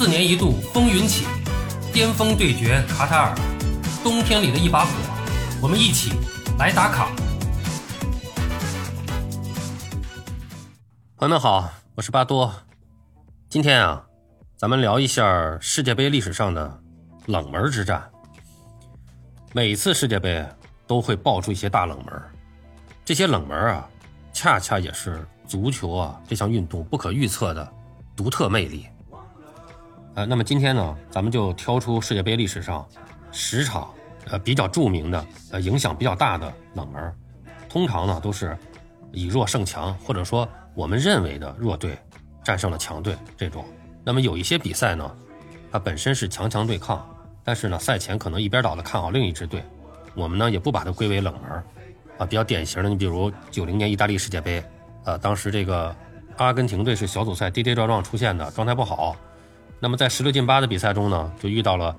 四年一度风云起，巅峰对决卡塔尔，冬天里的一把火，我们一起来打卡。朋友们好，我是巴多，今天啊，咱们聊一下世界杯历史上的冷门之战。每次世界杯都会爆出一些大冷门，这些冷门啊，恰恰也是足球啊这项运动不可预测的独特魅力。那么今天呢，咱们就挑出世界杯历史上十场呃比较著名的、呃影响比较大的冷门，通常呢都是以弱胜强，或者说我们认为的弱队战胜了强队这种。那么有一些比赛呢，它本身是强强对抗，但是呢赛前可能一边倒的看好另一支队，我们呢也不把它归为冷门。啊，比较典型的，你比如九零年意大利世界杯，呃，当时这个阿根廷队是小组赛跌跌撞撞出现的，状态不好。那么在十六进八的比赛中呢，就遇到了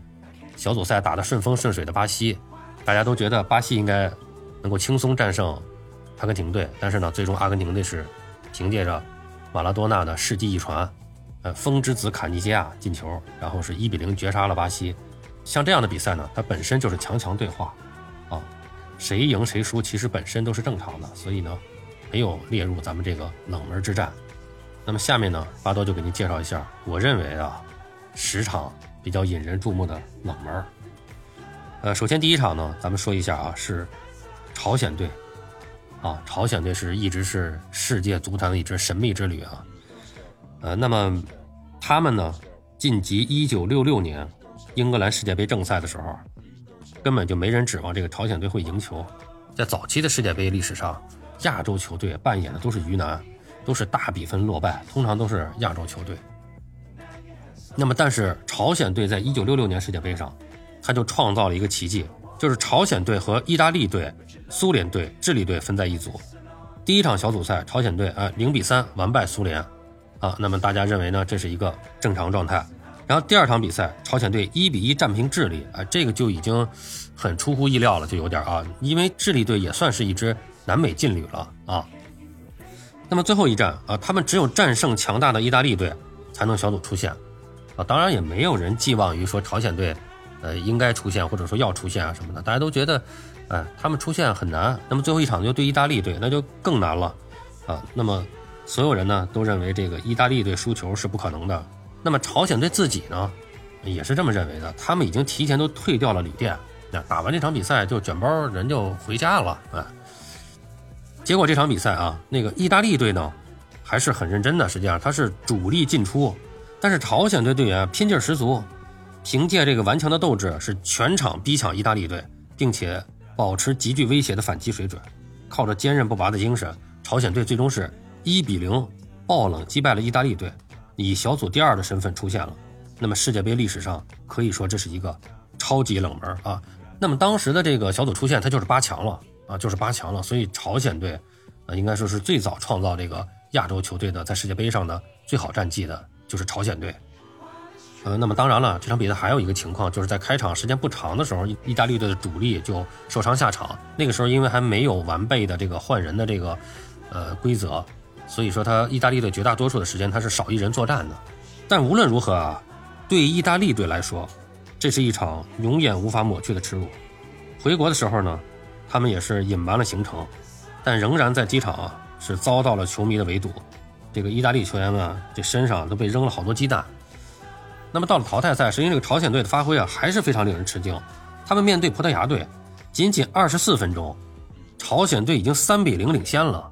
小组赛打得顺风顺水的巴西，大家都觉得巴西应该能够轻松战胜阿根廷队，但是呢，最终阿根廷队是凭借着马拉多纳的世纪一传，呃，风之子卡尼基亚进球，然后是一比零绝杀了巴西。像这样的比赛呢，它本身就是强强对话，啊，谁赢谁输其实本身都是正常的，所以呢，没有列入咱们这个冷门之战。那么下面呢，巴多就给您介绍一下，我认为啊。十场比较引人注目的冷门呃，首先第一场呢，咱们说一下啊，是朝鲜队，啊，朝鲜队是一直是世界足坛的一支神秘之旅啊，呃，那么他们呢晋级一九六六年英格兰世界杯正赛的时候，根本就没人指望这个朝鲜队会赢球，在早期的世界杯历史上，亚洲球队扮演的都是鱼腩，都是大比分落败，通常都是亚洲球队。那么，但是朝鲜队在一九六六年世界杯上，他就创造了一个奇迹，就是朝鲜队和意大利队、苏联队、智利队分在一组。第一场小组赛，朝鲜队啊零比三完败苏联，啊，那么大家认为呢，这是一个正常状态。然后第二场比赛，朝鲜队一比一战平智利，啊，这个就已经很出乎意料了，就有点啊，因为智利队也算是一支南美劲旅了啊。那么最后一战啊，他们只有战胜强大的意大利队，才能小组出线。当然也没有人寄望于说朝鲜队，呃，应该出现或者说要出现啊什么的，大家都觉得，哎，他们出现很难。那么最后一场就对意大利队，那就更难了，啊，那么所有人呢都认为这个意大利队输球是不可能的。那么朝鲜队自己呢，也是这么认为的，他们已经提前都退掉了旅店，那打完这场比赛就卷包人就回家了，啊。结果这场比赛啊，那个意大利队呢还是很认真的，实际上他是主力进出。但是朝鲜队队员拼劲十足，凭借这个顽强的斗志，是全场逼抢意大利队，并且保持极具威胁的反击水准。靠着坚韧不拔的精神，朝鲜队最终是一比零爆冷击败了意大利队，以小组第二的身份出现了。那么世界杯历史上可以说这是一个超级冷门啊。那么当时的这个小组出现，它就是八强了啊，就是八强了。所以朝鲜队啊，应该说是最早创造这个亚洲球队的在世界杯上的最好战绩的。就是朝鲜队，呃，那么当然了，这场比赛还有一个情况，就是在开场时间不长的时候，意大利队的主力就受伤下场。那个时候因为还没有完备的这个换人的这个呃规则，所以说他意大利队绝大多数的时间他是少一人作战的。但无论如何啊，对意大利队来说，这是一场永远无法抹去的耻辱。回国的时候呢，他们也是隐瞒了行程，但仍然在机场啊是遭到了球迷的围堵。这个意大利球员们这身上都被扔了好多鸡蛋。那么到了淘汰赛，实际上这个朝鲜队的发挥啊还是非常令人吃惊。他们面对葡萄牙队，仅仅二十四分钟，朝鲜队已经三比零领先了。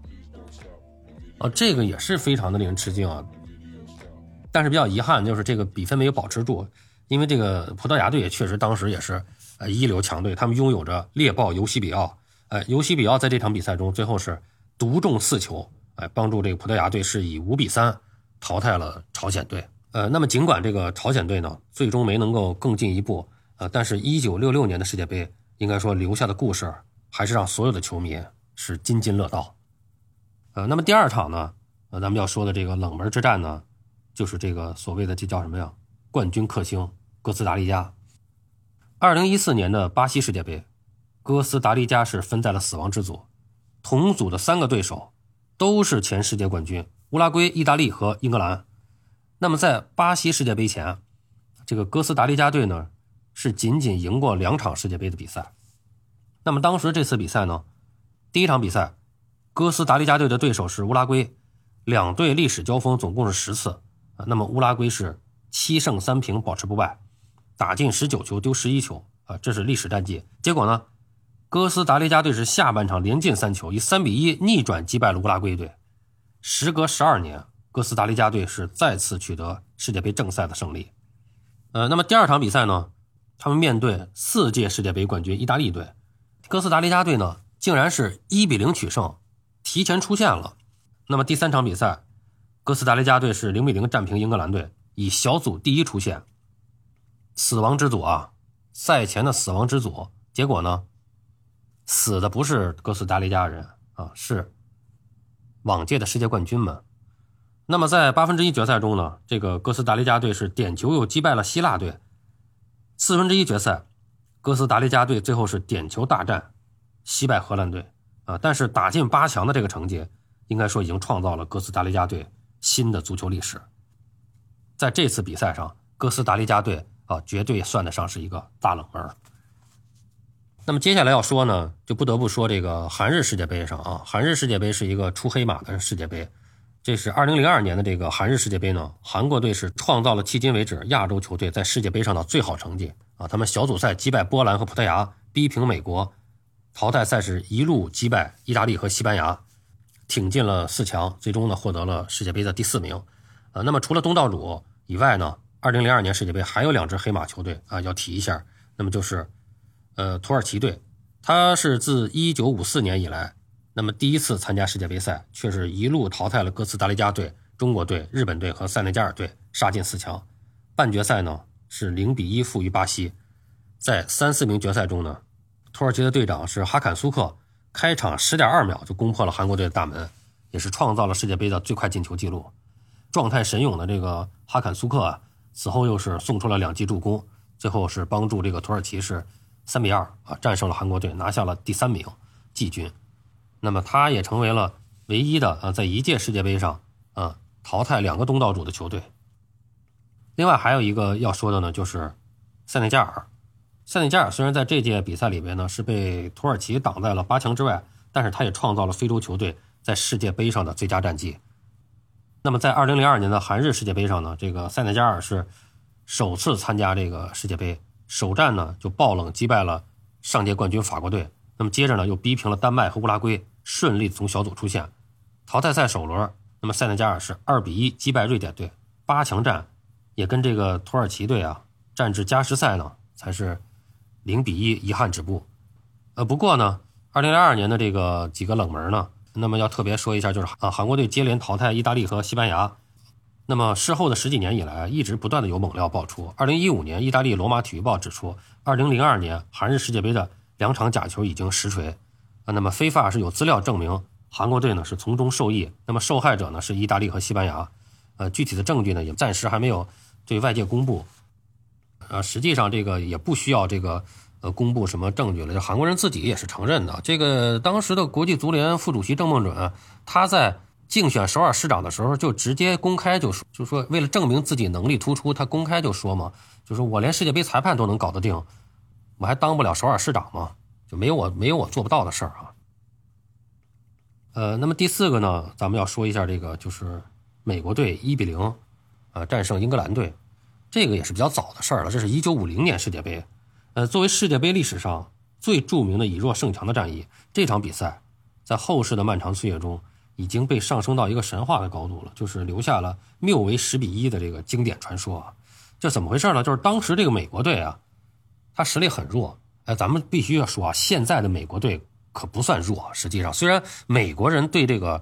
啊，这个也是非常的令人吃惊啊。但是比较遗憾就是这个比分没有保持住，因为这个葡萄牙队也确实当时也是呃一流强队，他们拥有着猎豹尤西比奥。呃，尤西比奥在这场比赛中最后是独中四球。哎，帮助这个葡萄牙队是以五比三淘汰了朝鲜队。呃，那么尽管这个朝鲜队呢，最终没能够更进一步，呃，但是1966年的世界杯，应该说留下的故事，还是让所有的球迷是津津乐道。呃，那么第二场呢，呃，咱们要说的这个冷门之战呢，就是这个所谓的这叫什么呀？冠军克星哥斯达黎加。2014年的巴西世界杯，哥斯达黎加是分在了死亡之组，同组的三个对手。都是前世界冠军，乌拉圭、意大利和英格兰。那么在巴西世界杯前，这个哥斯达黎加队呢是仅仅赢过两场世界杯的比赛。那么当时这次比赛呢，第一场比赛，哥斯达黎加队的对手是乌拉圭，两队历史交锋总共是十次啊。那么乌拉圭是七胜三平，保持不败，打进十九球，丢十一球啊，这是历史战绩。结果呢？哥斯达黎加队是下半场连进三球，以三比一逆转击败了乌拉圭队。时隔十二年，哥斯达黎加队是再次取得世界杯正赛的胜利。呃，那么第二场比赛呢？他们面对四届世界杯冠军意大利队，哥斯达黎加队呢竟然是一比零取胜，提前出线了。那么第三场比赛，哥斯达黎加队是零比零战平英格兰队，以小组第一出线。死亡之组啊，赛前的死亡之组，结果呢？死的不是哥斯达黎加人啊，是往届的世界冠军们。那么在八分之一决赛中呢，这个哥斯达黎加队是点球又击败了希腊队。四分之一决赛，哥斯达黎加队最后是点球大战惜败荷兰队啊，但是打进八强的这个成绩，应该说已经创造了哥斯达黎加队新的足球历史。在这次比赛上，哥斯达黎加队啊，绝对算得上是一个大冷门。那么接下来要说呢，就不得不说这个韩日世界杯上啊，韩日世界杯是一个出黑马的世界杯。这是2002年的这个韩日世界杯呢，韩国队是创造了迄今为止亚洲球队在世界杯上的最好成绩啊。他们小组赛击败波兰和葡萄牙，逼平美国，淘汰赛是一路击败意大利和西班牙，挺进了四强，最终呢获得了世界杯的第四名。啊，那么除了东道主以外呢，2002年世界杯还有两支黑马球队啊要提一下，那么就是。呃，土耳其队，他是自1954年以来，那么第一次参加世界杯赛，却是一路淘汰了哥斯达黎加队、中国队、日本队和塞内加尔队，杀进四强。半决赛呢是零比一负于巴西。在三四名决赛中呢，土耳其的队长是哈坎苏克，开场十点二秒就攻破了韩国队的大门，也是创造了世界杯的最快进球纪录。状态神勇的这个哈坎苏克啊，此后又是送出了两记助攻，最后是帮助这个土耳其是。三比二啊，战胜了韩国队，拿下了第三名季军。那么，他也成为了唯一的啊，在一届世界杯上啊淘汰两个东道主的球队。另外还有一个要说的呢，就是塞内加尔。塞内加尔虽然在这届比赛里边呢是被土耳其挡在了八强之外，但是他也创造了非洲球队在世界杯上的最佳战绩。那么，在二零零二年的韩日世界杯上呢，这个塞内加尔是首次参加这个世界杯。首战呢就爆冷击败了上届冠军法国队，那么接着呢又逼平了丹麦和乌拉圭，顺利从小组出线。淘汰赛首轮，那么塞内加尔是二比一击败瑞典队，八强战也跟这个土耳其队啊战至加时赛呢才是零比一遗憾止步。呃，不过呢，二零零二年的这个几个冷门呢，那么要特别说一下，就是啊韩国队接连淘汰意大利和西班牙。那么事后的十几年以来，一直不断的有猛料爆出。二零一五年，意大利《罗马体育报》指出，二零零二年韩日世界杯的两场假球已经实锤。啊，那么非法是有资料证明韩国队呢是从中受益。那么受害者呢是意大利和西班牙。呃，具体的证据呢也暂时还没有对外界公布。呃，实际上这个也不需要这个呃公布什么证据了，就韩国人自己也是承认的。这个当时的国际足联副主席郑梦准，他在。竞选首尔市长的时候，就直接公开就说，就说为了证明自己能力突出，他公开就说嘛，就说我连世界杯裁判都能搞得定，我还当不了首尔市长吗？就没有我没有我做不到的事儿啊。呃，那么第四个呢，咱们要说一下这个，就是美国队一比零，呃，战胜英格兰队，这个也是比较早的事儿了。这是一九五零年世界杯，呃，作为世界杯历史上最著名的以弱胜强的战役，这场比赛在后世的漫长岁月中。已经被上升到一个神话的高度了，就是留下了谬为十比一的这个经典传说啊。这怎么回事呢？就是当时这个美国队啊，他实力很弱。哎，咱们必须要说啊，现在的美国队可不算弱。实际上，虽然美国人对这个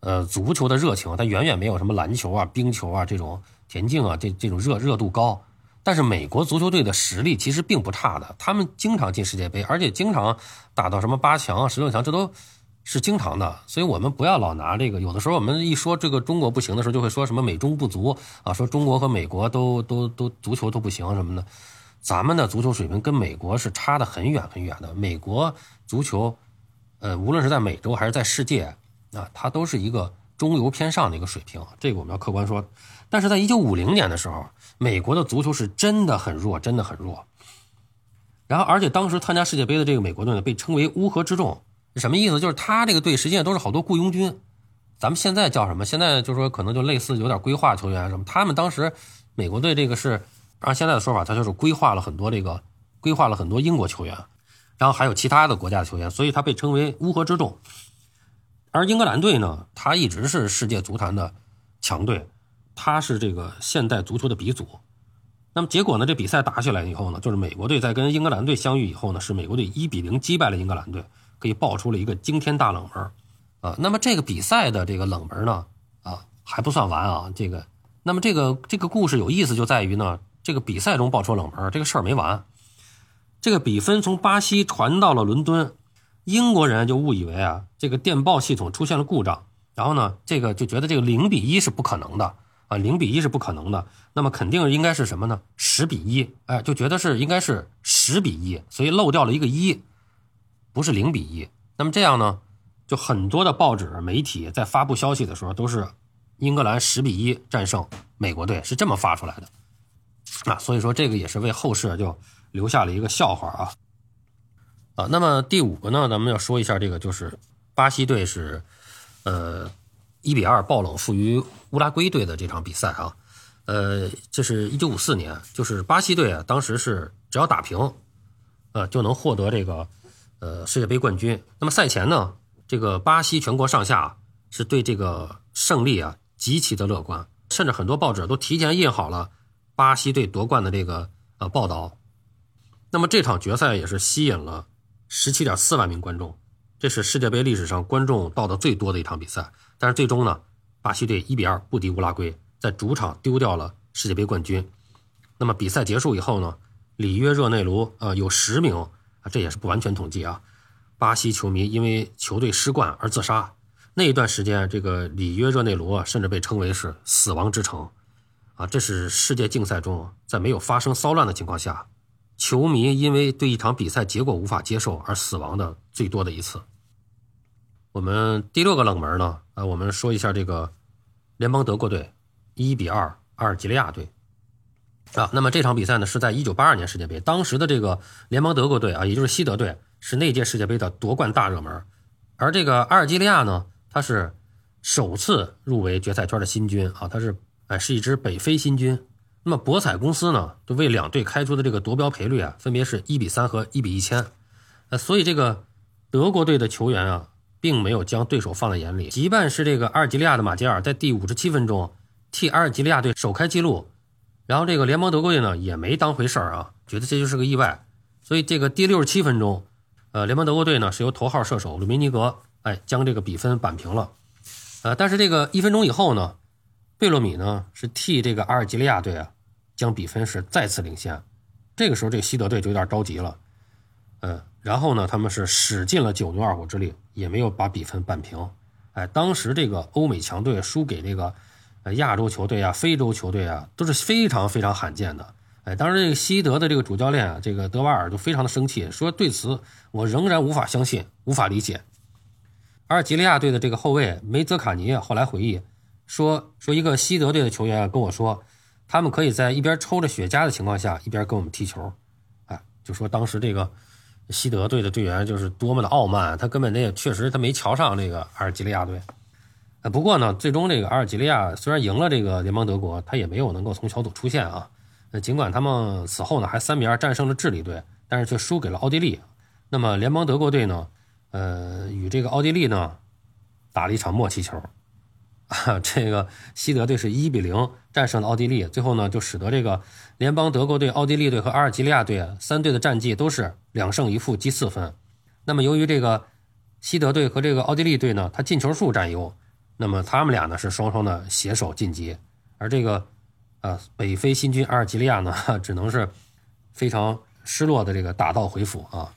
呃足球的热情，他远远没有什么篮球啊、冰球啊这种田径啊这这种热热度高，但是美国足球队的实力其实并不差的。他们经常进世界杯，而且经常打到什么八强啊、十六强，这都。是经常的，所以我们不要老拿这个。有的时候我们一说这个中国不行的时候，就会说什么美中不足啊，说中国和美国都都都足球都不行什么的。咱们的足球水平跟美国是差的很远很远的。美国足球，呃，无论是在美洲还是在世界啊，它都是一个中游偏上的一个水平，这个我们要客观说。但是在一九五零年的时候，美国的足球是真的很弱，真的很弱。然后，而且当时参加世界杯的这个美国队呢，被称为乌合之众，什么意思？就是他这个队实际上都是好多雇佣军，咱们现在叫什么？现在就是说可能就类似有点规划球员什么。他们当时美国队这个是按现在的说法，他就是规划了很多这个规划了很多英国球员，然后还有其他的国家的球员，所以他被称为乌合之众。而英格兰队呢，他一直是世界足坛的强队，他是这个现代足球的鼻祖。那么结果呢？这比赛打起来以后呢，就是美国队在跟英格兰队相遇以后呢，是美国队一比零击败了英格兰队，可以爆出了一个惊天大冷门啊。那么这个比赛的这个冷门呢，啊还不算完啊。这个，那么这个这个故事有意思就在于呢，这个比赛中爆出冷门这个事儿没完。这个比分从巴西传到了伦敦，英国人就误以为啊，这个电报系统出现了故障，然后呢，这个就觉得这个零比一是不可能的。啊，零比一是不可能的，那么肯定应该是什么呢？十比一，哎，就觉得是应该是十比一，所以漏掉了一个一，不是零比一。那么这样呢，就很多的报纸媒体在发布消息的时候，都是英格兰十比一战胜美国队，是这么发出来的。啊，所以说这个也是为后世就留下了一个笑话啊。啊，那么第五个呢，咱们要说一下这个，就是巴西队是，呃。一比二爆冷负于乌拉圭队的这场比赛啊，呃，这是一九五四年，就是巴西队啊，当时是只要打平，呃，就能获得这个呃世界杯冠军。那么赛前呢，这个巴西全国上下是对这个胜利啊极其的乐观，甚至很多报纸都提前印好了巴西队夺冠的这个呃报道。那么这场决赛也是吸引了十七点四万名观众。这是世界杯历史上观众到的最多的一场比赛，但是最终呢，巴西队一比二不敌乌拉圭，在主场丢掉了世界杯冠军。那么比赛结束以后呢，里约热内卢呃有十名这也是不完全统计啊，巴西球迷因为球队失冠而自杀。那一段时间，这个里约热内卢啊，甚至被称为是死亡之城啊。这是世界竞赛中在没有发生骚乱的情况下。球迷因为对一场比赛结果无法接受而死亡的最多的一次。我们第六个冷门呢？啊，我们说一下这个联邦德国队一比二阿尔及利亚队啊。那么这场比赛呢是在一九八二年世界杯，当时的这个联邦德国队啊，也就是西德队是那届世界杯的夺冠大热门，而这个阿尔及利亚呢，它是首次入围决赛圈的新军啊，它是哎是一支北非新军。那么博彩公司呢，就为两队开出的这个夺标赔率啊，分别是一比三和一比一千，呃，所以这个德国队的球员啊，并没有将对手放在眼里。即便是这个阿尔及利亚的马杰尔在第五十七分钟替阿尔及利亚队首开纪录，然后这个联邦德国队呢也没当回事儿啊，觉得这就是个意外。所以这个第六十七分钟，呃，联邦德国队呢是由头号射手鲁梅尼格哎将这个比分扳平了，呃，但是这个一分钟以后呢，贝洛米呢是替这个阿尔及利亚队啊。将比分是再次领先，这个时候这个西德队就有点着急了，嗯，然后呢，他们是使尽了九牛二虎之力，也没有把比分扳平。哎，当时这个欧美强队输给这个亚洲球队啊、非洲球队啊，都是非常非常罕见的。哎，当时这个西德的这个主教练啊，这个德瓦尔就非常的生气，说对此我仍然无法相信，无法理解。阿尔及利亚队的这个后卫梅泽卡尼后来回忆说，说一个西德队的球员跟我说。他们可以在一边抽着雪茄的情况下，一边跟我们踢球，哎，就说当时这个西德队的队员就是多么的傲慢，他根本那也确实他没瞧上这个阿尔及利亚队，不过呢，最终这个阿尔及利亚虽然赢了这个联邦德国，他也没有能够从小组出线啊。那尽管他们此后呢还三比二战胜了智利队，但是却输给了奥地利。那么联邦德国队呢，呃，与这个奥地利呢打了一场默契球。啊，这个西德队是一比零战胜了奥地利，最后呢，就使得这个联邦德国队、奥地利队和阿尔及利亚队三队的战绩都是两胜一负积四分。那么由于这个西德队和这个奥地利队呢，他进球数占优，那么他们俩呢是双双的携手晋级，而这个呃北非新军阿尔及利亚呢，只能是非常失落的这个打道回府啊。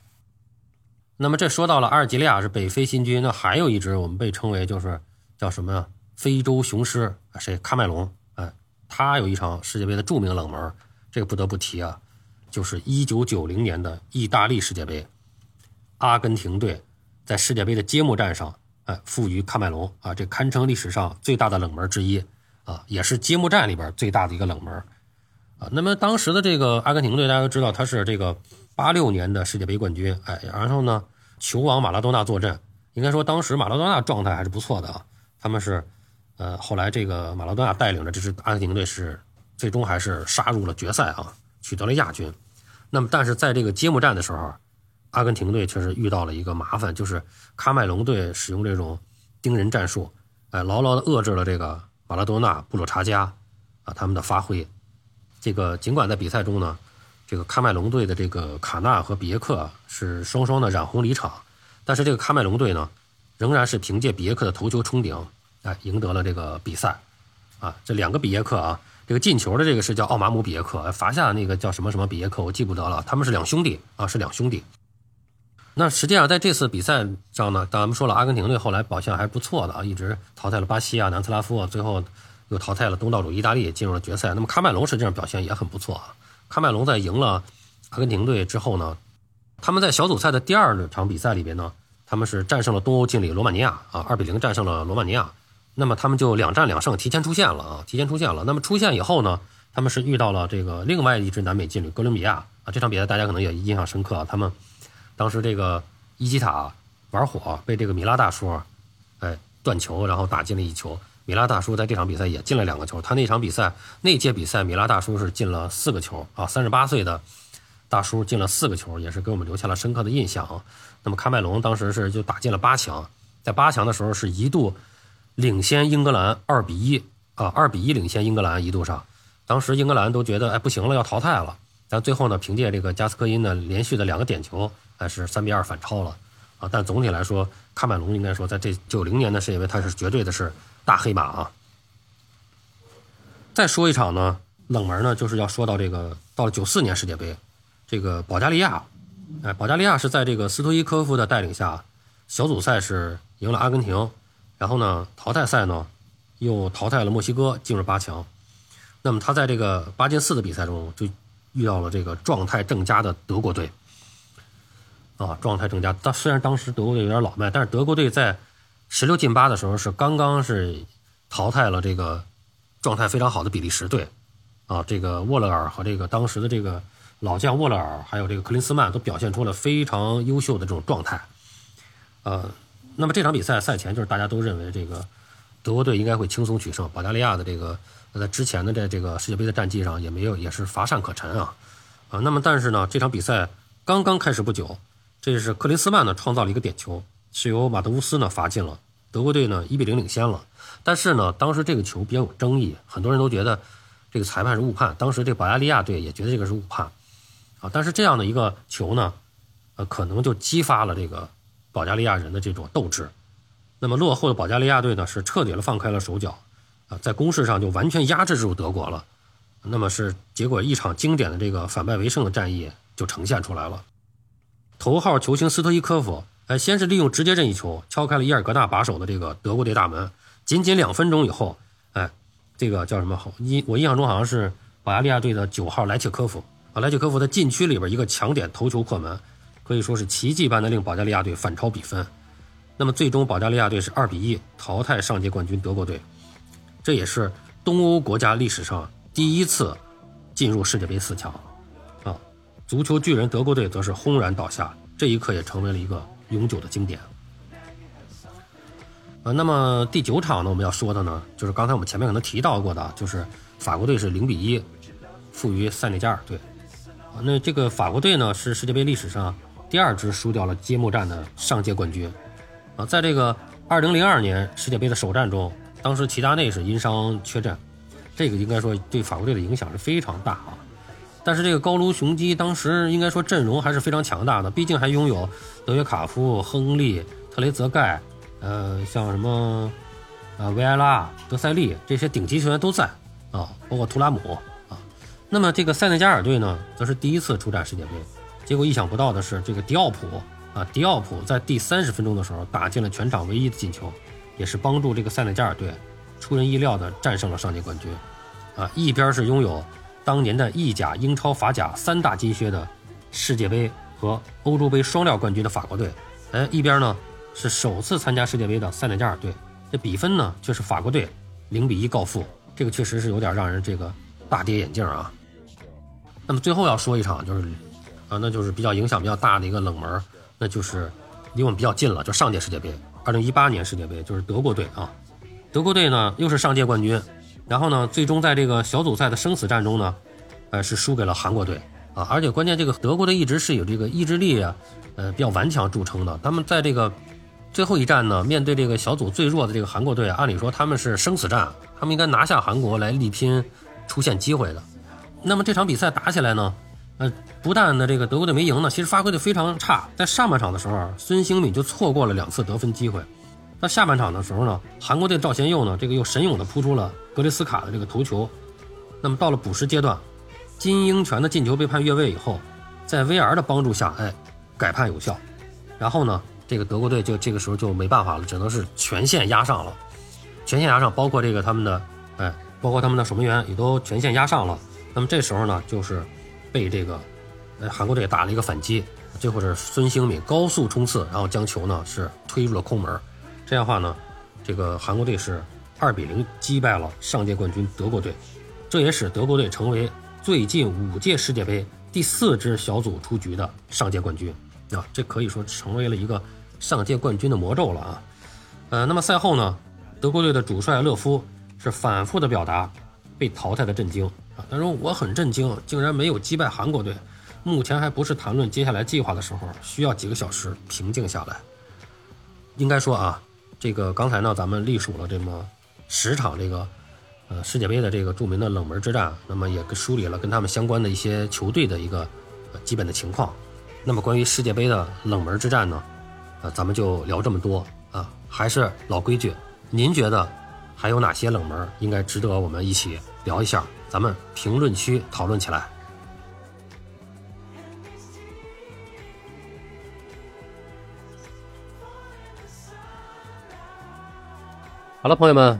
那么这说到了阿尔及利亚是北非新军，那还有一支我们被称为就是叫什么呀？非洲雄狮，谁？喀麦隆，哎，他有一场世界杯的著名冷门，这个不得不提啊，就是一九九零年的意大利世界杯，阿根廷队在世界杯的揭幕战上，哎，负于喀麦隆啊，这堪称历史上最大的冷门之一啊，也是揭幕战里边最大的一个冷门啊。那么当时的这个阿根廷队，大家都知道他是这个八六年的世界杯冠军，哎，然后呢，球王马拉多纳坐镇，应该说当时马拉多纳状态还是不错的啊。他们是，呃，后来这个马拉多纳带领的这支阿根廷队是最终还是杀入了决赛啊，取得了亚军。那么，但是在这个揭幕战的时候。阿根廷队确实遇到了一个麻烦，就是喀麦隆队使用这种盯人战术，哎，牢牢的遏制了这个马拉多纳、布鲁查加啊他们的发挥。这个尽管在比赛中呢，这个喀麦隆队的这个卡纳和比耶克是双双的染红离场，但是这个喀麦隆队呢，仍然是凭借比耶克的头球冲顶，哎，赢得了这个比赛。啊，这两个比耶克啊，这个进球的这个是叫奥马姆比耶克，罚下那个叫什么什么比耶克，我记不得了。他们是两兄弟啊，是两兄弟。那实际上，在这次比赛上呢，咱们说了，阿根廷队后来表现还是不错的啊，一直淘汰了巴西啊、南斯拉夫啊，最后又淘汰了东道主意大利，进入了决赛。那么喀麦隆实际上表现也很不错啊。喀麦隆在赢了阿根廷队之后呢，他们在小组赛的第二场比赛里边呢，他们是战胜了东欧劲旅罗马尼亚啊，二比零战胜了罗马尼亚。那么他们就两战两胜，提前出线了啊，提前出线了。那么出线以后呢，他们是遇到了这个另外一支南美劲旅哥伦比亚啊，这场比赛大家可能也印象深刻啊，他们。当时这个伊基塔玩火，被这个米拉大叔，哎断球，然后打进了一球。米拉大叔在这场比赛也进了两个球。他那场比赛那届比赛，米拉大叔是进了四个球啊，三十八岁的大叔进了四个球，也是给我们留下了深刻的印象。那么喀麦隆当时是就打进了八强，在八强的时候是一度领先英格兰二比一啊，二比一领先英格兰一度上，当时英格兰都觉得哎不行了，要淘汰了。但最后呢，凭借这个加斯科因的连续的两个点球。还是三比二反超了，啊！但总体来说，喀麦隆应该说在这九零年的世界杯，他是绝对的是大黑马啊。再说一场呢，冷门呢，就是要说到这个到了九四年世界杯，这个保加利亚，哎，保加利亚是在这个斯托伊科夫的带领下，小组赛是赢了阿根廷，然后呢，淘汰赛呢又淘汰了墨西哥，进入八强。那么他在这个八进四的比赛中，就遇到了这个状态正佳的德国队。啊，状态增加。当虽然当时德国队有点老迈，但是德国队在十六进八的时候是刚刚是淘汰了这个状态非常好的比利时队。啊，这个沃勒尔和这个当时的这个老将沃勒尔，还有这个克林斯曼都表现出了非常优秀的这种状态。呃，那么这场比赛赛前就是大家都认为这个德国队应该会轻松取胜，保加利亚的这个在之前的在这个世界杯的战绩上也没有也是乏善可陈啊。啊，那么但是呢，这场比赛刚刚开始不久。这是克林斯曼呢创造了一个点球，是由马德乌斯呢罚进了，德国队呢一比零领先了。但是呢，当时这个球比较有争议，很多人都觉得这个裁判是误判。当时这保加利亚队也觉得这个是误判，啊，但是这样的一个球呢，呃，可能就激发了这个保加利亚人的这种斗志。那么落后的保加利亚队呢是彻底的放开了手脚，啊，在攻势上就完全压制住德国了。那么是结果一场经典的这个反败为胜的战役就呈现出来了。头号球星斯托伊科夫，哎，先是利用直接任意球敲开了伊尔格纳把守的这个德国队大门。仅仅两分钟以后，哎，这个叫什么？好，印我印象中好像是保加利亚队的九号莱切科夫啊，莱切科夫在禁区里边一个强点头球破门，可以说是奇迹般的令保加利亚队反超比分。那么最终保加利亚队是二比一淘汰上届冠军德国队，这也是东欧国家历史上第一次进入世界杯四强。足球巨人德国队则是轰然倒下，这一刻也成为了一个永久的经典。呃，那么第九场呢，我们要说的呢，就是刚才我们前面可能提到过的，就是法国队是零比一负于塞内加尔队。啊，那这个法国队呢，是世界杯历史上第二支输掉了揭幕战的上届冠军。啊，在这个二零零二年世界杯的首战中，当时齐达内是因伤缺阵，这个应该说对法国队的影响是非常大啊。但是这个高卢雄鸡当时应该说阵容还是非常强大的，毕竟还拥有德约卡夫、亨利、特雷泽盖，呃，像什么，呃，维埃拉、德塞利这些顶级球员都在啊，包括图拉姆啊。那么这个塞内加尔队呢，则是第一次出战世界杯，结果意想不到的是，这个迪奥普啊，迪奥普在第三十分钟的时候打进了全场唯一的进球，也是帮助这个塞内加尔队出人意料的战胜了上届冠军，啊，一边是拥有。当年的意甲、英超、法甲三大金靴的世界杯和欧洲杯双料冠军的法国队，哎，一边呢是首次参加世界杯的塞内加尔队，这比分呢却是法国队零比一告负，这个确实是有点让人这个大跌眼镜啊。那么最后要说一场，就是啊，那就是比较影响比较大的一个冷门，那就是离我们比较近了，就上届世界杯，二零一八年世界杯，就是德国队啊。德国队呢又是上届冠军，然后呢最终在这个小组赛的生死战中呢，呃是输给了韩国队啊，而且关键这个德国队一直是有这个意志力啊，呃比较顽强著称的。他们在这个最后一战呢，面对这个小组最弱的这个韩国队，按理说他们是生死战，他们应该拿下韩国来力拼出线机会的。那么这场比赛打起来呢，呃不但呢这个德国队没赢呢，其实发挥的非常差，在上半场的时候，孙兴敏就错过了两次得分机会。到下半场的时候呢，韩国队赵贤佑呢，这个又神勇的扑出了格雷斯卡的这个头球。那么到了补时阶段，金英权的进球被判越位以后，在 VR 的帮助下，哎，改判有效。然后呢，这个德国队就这个时候就没办法了，只能是全线压上了，全线压上，包括这个他们的，哎，包括他们的守门员也都全线压上了。那么这时候呢，就是被这个，呃，韩国队打了一个反击，最后是孙兴敏高速冲刺，然后将球呢是推入了空门。这样的话呢，这个韩国队是二比零击败了上届冠军德国队，这也使德国队成为最近五届世界杯第四支小组出局的上届冠军啊！这可以说成为了一个上届冠军的魔咒了啊！呃，那么赛后呢，德国队的主帅勒夫是反复的表达被淘汰的震惊啊，他说我很震惊，竟然没有击败韩国队，目前还不是谈论接下来计划的时候，需要几个小时平静下来。应该说啊。这个刚才呢，咱们隶属了这么十场这个呃世界杯的这个著名的冷门之战，那么也梳理了跟他们相关的一些球队的一个呃基本的情况。那么关于世界杯的冷门之战呢，呃，咱们就聊这么多啊。还是老规矩，您觉得还有哪些冷门应该值得我们一起聊一下？咱们评论区讨论起来。好了，朋友们，